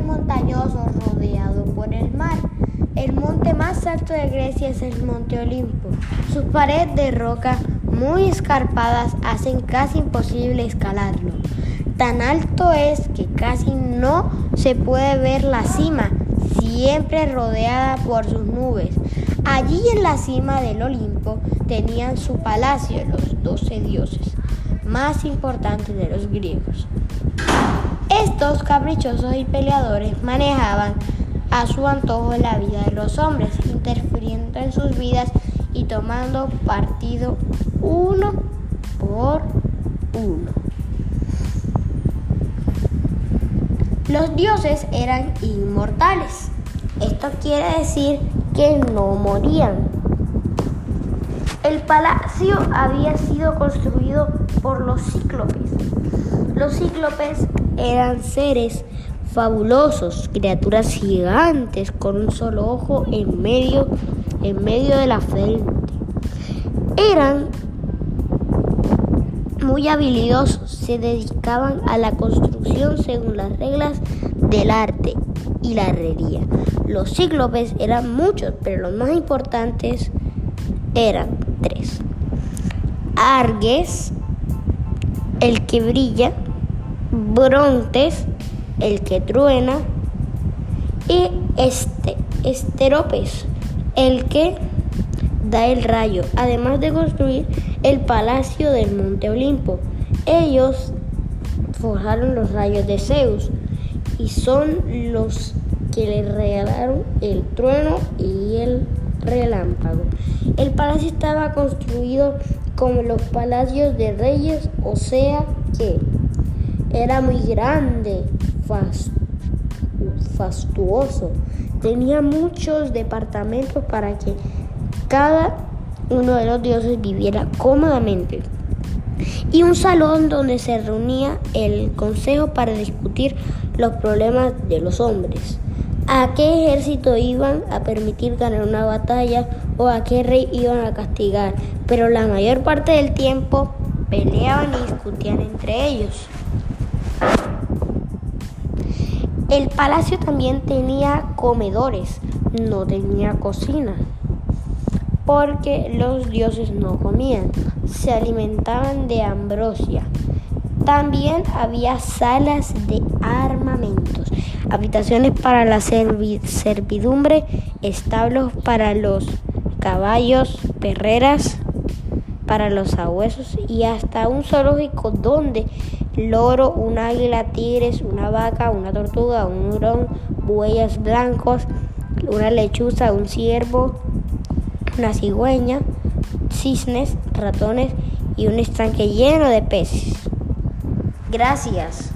Montañoso rodeado por el mar. El monte más alto de Grecia es el Monte Olimpo. Sus paredes de roca muy escarpadas hacen casi imposible escalarlo. Tan alto es que casi no se puede ver la cima, siempre rodeada por sus nubes. Allí en la cima del Olimpo tenían su palacio los doce dioses más importantes de los griegos. Estos caprichosos y peleadores manejaban a su antojo la vida de los hombres, interfiriendo en sus vidas y tomando partido uno por uno. Los dioses eran inmortales. Esto quiere decir que no morían. El palacio había sido construido por los cíclopes. Los cíclopes eran seres fabulosos, criaturas gigantes con un solo ojo en medio, en medio de la frente. Eran muy habilidosos, se dedicaban a la construcción según las reglas del arte y la herrería. Los cíclopes eran muchos, pero los más importantes eran tres. Arges, el que brilla, Brontes, el que truena, y este, Esteropes, el que da el rayo, además de construir el palacio del Monte Olimpo. Ellos forjaron los rayos de Zeus y son los que le regalaron el trueno y el relámpago. El palacio estaba construido como los palacios de reyes, o sea que era muy grande, fastuoso. Tenía muchos departamentos para que cada uno de los dioses viviera cómodamente. Y un salón donde se reunía el consejo para discutir los problemas de los hombres. ¿A qué ejército iban a permitir ganar una batalla o a qué rey iban a castigar? Pero la mayor parte del tiempo peleaban y discutían entre ellos. El palacio también tenía comedores, no tenía cocina, porque los dioses no comían, se alimentaban de ambrosia. También había salas de armamentos, habitaciones para la servidumbre, establos para los caballos, perreras para los sabuesos y hasta un zoológico donde loro, un águila, tigres, una vaca, una tortuga, un hurón, bueyes blancos, una lechuza, un ciervo, una cigüeña, cisnes, ratones y un estanque lleno de peces. Gracias.